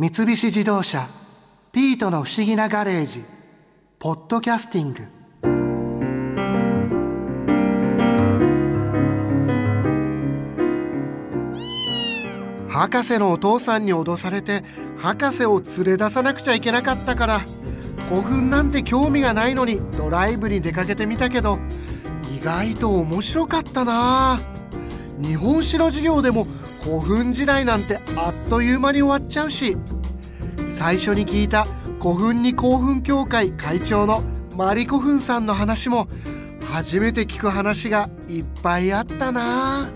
三菱自動車「ピートの不思議なガレージ」「ポッドキャスティング」博士のお父さんに脅されて博士を連れ出さなくちゃいけなかったから古墳なんて興味がないのにドライブに出かけてみたけど意外と面白かったな。日本史の授業でも古墳時代なんてあっという間に終わっちゃうし最初に聞いた古墳に興奮協会会長のマリコフンさんの話も初めて聞く話がいっぱいあったな。あ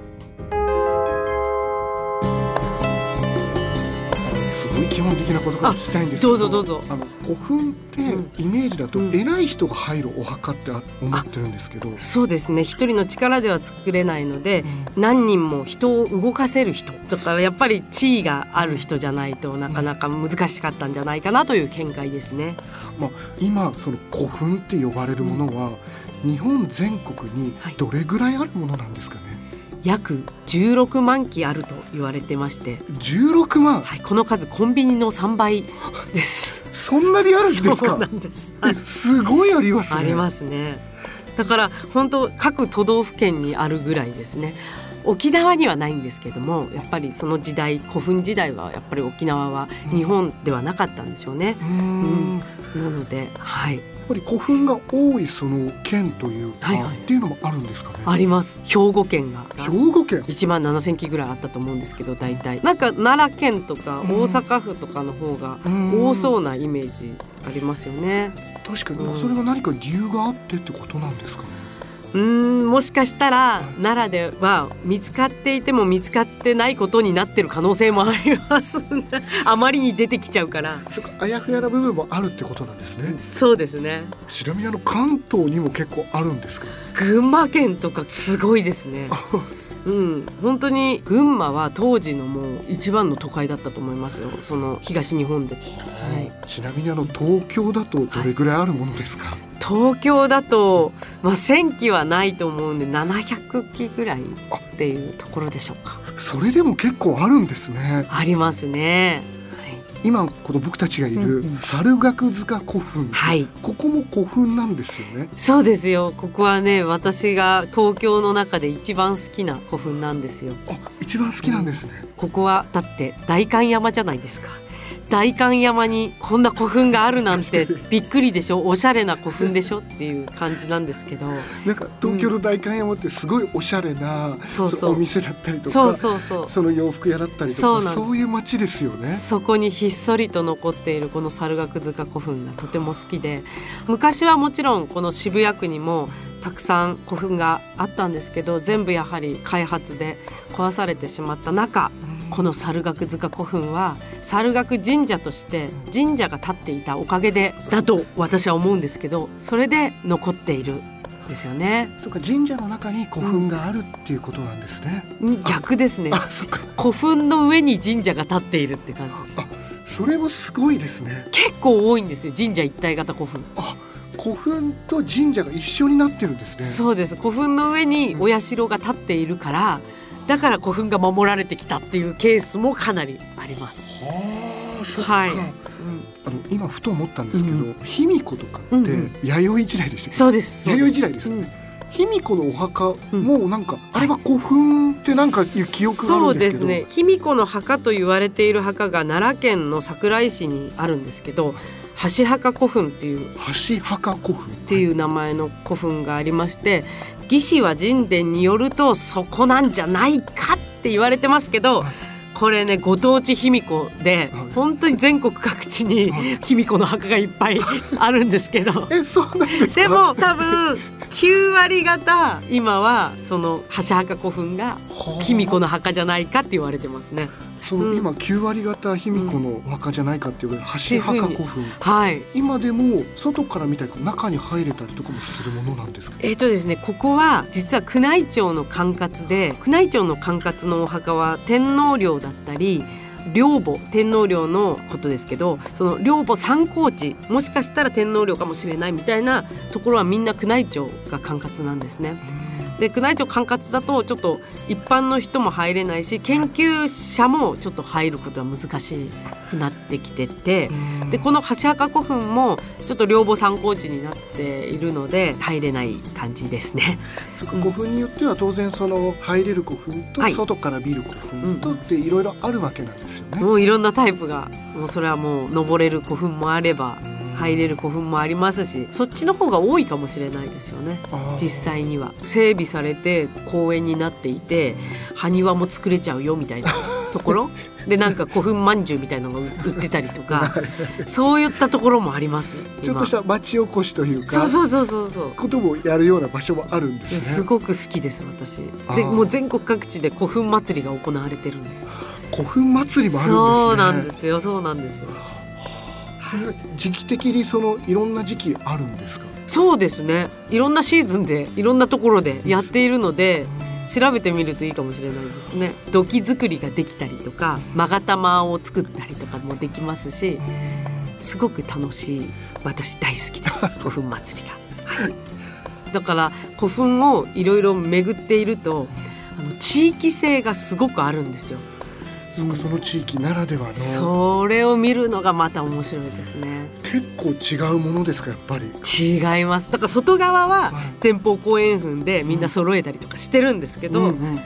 基本的なことから聞きたいんですけどどうぞどうぞ。あの古墳ってイメージだとうん。偉い人が入るお墓って思ってるんですけど、そうですね。一人の力では作れないので何人も人を動かせる人。だからやっぱり地位がある人じゃないとなかなか難しかったんじゃないかなという見解ですね。まあ、今その古墳って呼ばれるものは、日本全国にはい。どれぐらいあるものなんですかね、約16万機あると言われてまして、16万？はい、この数コンビニの3倍です。そんなにあるんですそうかなんです。えすごいありますねありますね。だから本当各都道府県にあるぐらいですね。沖縄にはないんですけどもやっぱりその時代古墳時代はやっぱり沖縄は日本ではなかったんでしょうね。うーん。やなのではい。っぱり古墳が多いその県というか、はい。はいっていうのもあるんですかね？あります。兵庫県が。兵庫県。1万7,000機ぐらいあったと思うんですけど大体。なんか奈良県とかうん。大阪府とかの方が多多そうなイメージありますよね。確かに、うん。それは何か理由があってってことなんですかね？うーんもしかしたら奈良では見つかっていても見つかってないことになってる可能性もありますね。あまりに出てきちゃうから。そっかあやふやな部分もあるってことなんですね。そうですね。ちなみにあの関東にも結構あるんですか？群馬県とかすごいですね。あ うん。本当に群馬は当時のもう一番の都会だったと思いますよ。その東日本で、はい、ちなみにあの東京だとどれぐらいあるものですか、東京だと、まあ、1000機はないと思うんで700機ぐらいっていうところでしょうか。それでも結構あるんですね。ありますね今この僕たちがいるうんうん。猿楽塚古墳、はい。ここも古墳なんですよね。そうですよ。ここはね私が東京の中で一番好きな古墳なんですよ。あ一番好きなんですね、ここはだって代官山じゃないですか代官山にこんな古墳があるなんてびっくりでしょ？おしゃれな古墳でしょ？っていう感じなんですけど。なんか東京の代官山ってすごいおしゃれな、そうそう。お店だったりとかそうそうそう。その洋服屋だったりとかそういう街ですよね。そこにひっそりと残っているこの猿楽塚古墳がとても好きで昔はもちろんこの渋谷区にもたくさん古墳があったんですけど全部やはり開発で壊されてしまった中この猿楽塚古墳は猿楽神社として神社が建っていたおかげでだと私は思うんですけどそれで残っているんですよね。そうか神社の中に古墳があるっていうことなんですね、逆ですね。古墳の上に神社が建っているって感じ。ですそれもすごいですね。結構多いんですよ神社一体型古墳。あ古墳と神社が一緒になってるんですね。そうです。古墳の上にお社が建っているからだから古墳が守られてきたっていうケースもかなりあります。はあそっか、はい、あの今ふと思ったんですけど、卑弥呼とかってうんうん。弥生時代でしたっけ？そうです。弥生時代ですようん。ね、卑弥呼のお墓もなんか、あれは古墳ってなんかいう記憶があそうるんでけど。ですすね。卑弥呼の墓と言われている墓が奈良県の桜井市にあるんですけど橋墓古墳っていう。橋墓古墳。っっていう名前の古墳がありまして義士は神殿によるとそこなんじゃないかって言われてますけどはい。これねご当地卑弥呼ではい。本当に全国各地にはい卑弥呼の墓がいっぱいあるんですけど。でも多分9割方今はその橋墓古墳が卑弥呼の墓じゃないかって言われてますね。その今9割方卑弥呼のお墓じゃないかっていう橋墓古墳。はい。今でも外から見たり中に入れたりとかもするものなんですか？えーとですね、ここは実は宮内庁の管轄で宮内庁の管轄のお墓は天皇陵だったり陵墓天皇陵のことですけどその陵墓参考地もしかしたら天皇陵かもしれないみたいなところはみんな宮内庁が管轄なんですね。で宮内庁管轄だとちょっと一般の人も入れないし研究者もちょっと入ることは難しくなってきててでこの箸墓古墳もちょっと両母参考地になっているので入れない感じですね。古墳によっては当然その入れる古墳と外から見る古墳とっていろいろあるわけなんですよね。もういろんなタイプがもうそれはもう登れる古墳もあれば入れる古墳もありますしそっちの方が多いかもしれないですよね。実際には。整備されて公園になっていて埴輪も作れちゃうよみたいな ところ。でなんか古墳まんじゅうみたいなのが売ってたりとか。そういったところもありますちょっとした町おこしというかそうそうそうそうそう。こともやるような場所もあるんですね。すごく好きです私。でもう全国各地で古墳祭りが行われてるんです。古墳祭りもあるんです、ね、そうなんですよそうなんですよ時期的にそのいろんな時期あるんですか？そうですね。いろんなシーズンでいろんなところでやっているので調べてみるといいかもしれないですね。土器作りができたりとか勾玉を作ったりとかもできますしすごく楽しい私大好きです。古墳祭りが、はい、だから古墳をいろいろ巡っているとあの地域性がすごくあるんですよそかその地域ならではの。それを見るのがまた面白いですね。結構違うものですかやっぱり。違います。だから外側は前方後円墳でみんな揃えたりとかしてるんですけど、うんうん。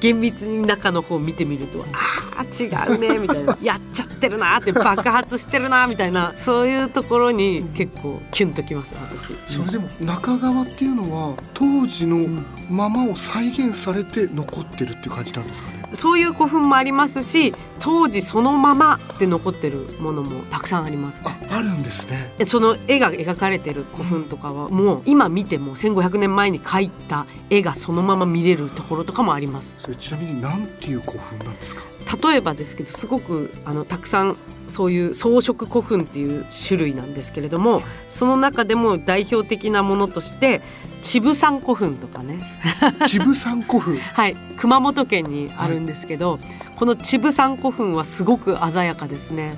厳密に中の方見てみるとああ違うねみたいな。やっちゃってるなって爆発してるなみたいなそういうところに結構キュンときます私。それでも中側っていうのは当時のままを再現されて残ってるっていう感じなんですかねそういう古墳もありますし当時そのままで残ってるものもたくさんあります、ああるんですね。その絵が描かれてる古墳とかはもう今見ても1500年前に描いた絵がそのまま見れるところとかもあります。それちなみに何ていう古墳なんですか？例えばですけどすごくあのたくさんそういう装飾古墳っていう種類なんですけれどもその中でも代表的なものとしてちぶさん古墳とかね。ちぶさん古墳？はい。熊本県にあるんですけど、はい、このちぶさん古墳はすごく鮮やかですね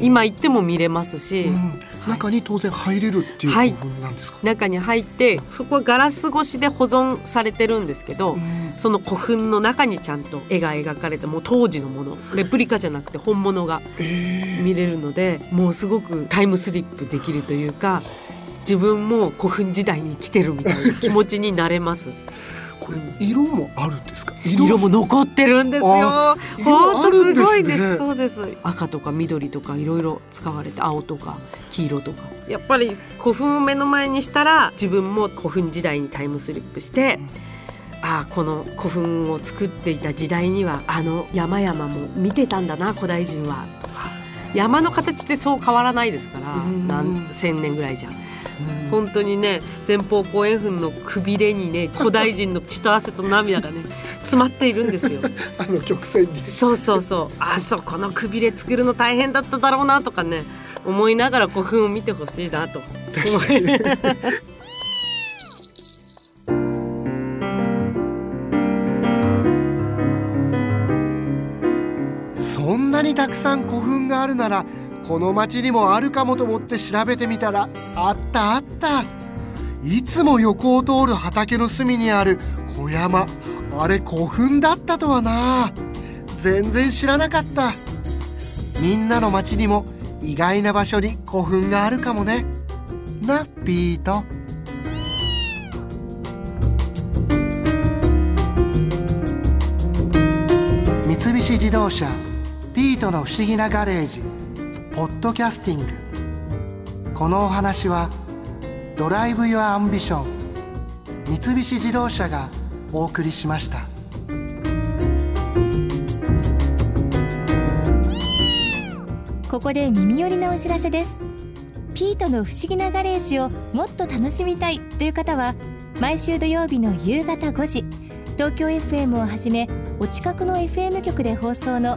今行っても見れますし、うん、中に当然入れるっていう古墳なんですか、はい、中に入ってそこはガラス越しで保存されてるんですけど、うん、その古墳の中にちゃんと絵が描かれてもう当時のもの。レプリカじゃなくて本物が見れるので、えー、もうすごくタイムスリップできるというか自分も古墳時代に来てるみたいな気持ちになれます。これ色もあるんですか？色？も残ってるんですよ。本当すごいです、そうです。赤とか緑とかいろいろ使われて青とか黄色とか。やっぱり古墳を目の前にしたら自分も古墳時代にタイムスリップして、ああこの古墳を作っていた時代にはあの山々も見てたんだな古代人は。とか山の形ってそう変わらないですから何千年ぐらいじゃ。本当にね前方後円墳のくびれにね古代人の血と汗と涙がね 詰まっているんですよ。あの曲線に。そうそうそう。あそこのくびれ作るの大変だっただろうなとかね思いながら古墳を見てほしいなと。思 いそんなにたくさん古墳があるならこの町にもあるかもと思って調べてみたらあったあった。いつも横を通る畑の隅にある小山。あれ古墳だったとはな。全然知らなかった。みんなの町にも意外な場所に古墳があるかもね。なピート三菱自動車ピートの不思議なガレージ。ポッドキャスティング。このお話は Drive your Ambition 三菱自動車がお送りしました。ここで耳寄りなお知らせです。ピートの不思議なガレージをもっと楽しみたいという方は毎週土曜日の夕方5時東京 FM をはじめお近くの FM 局で放送の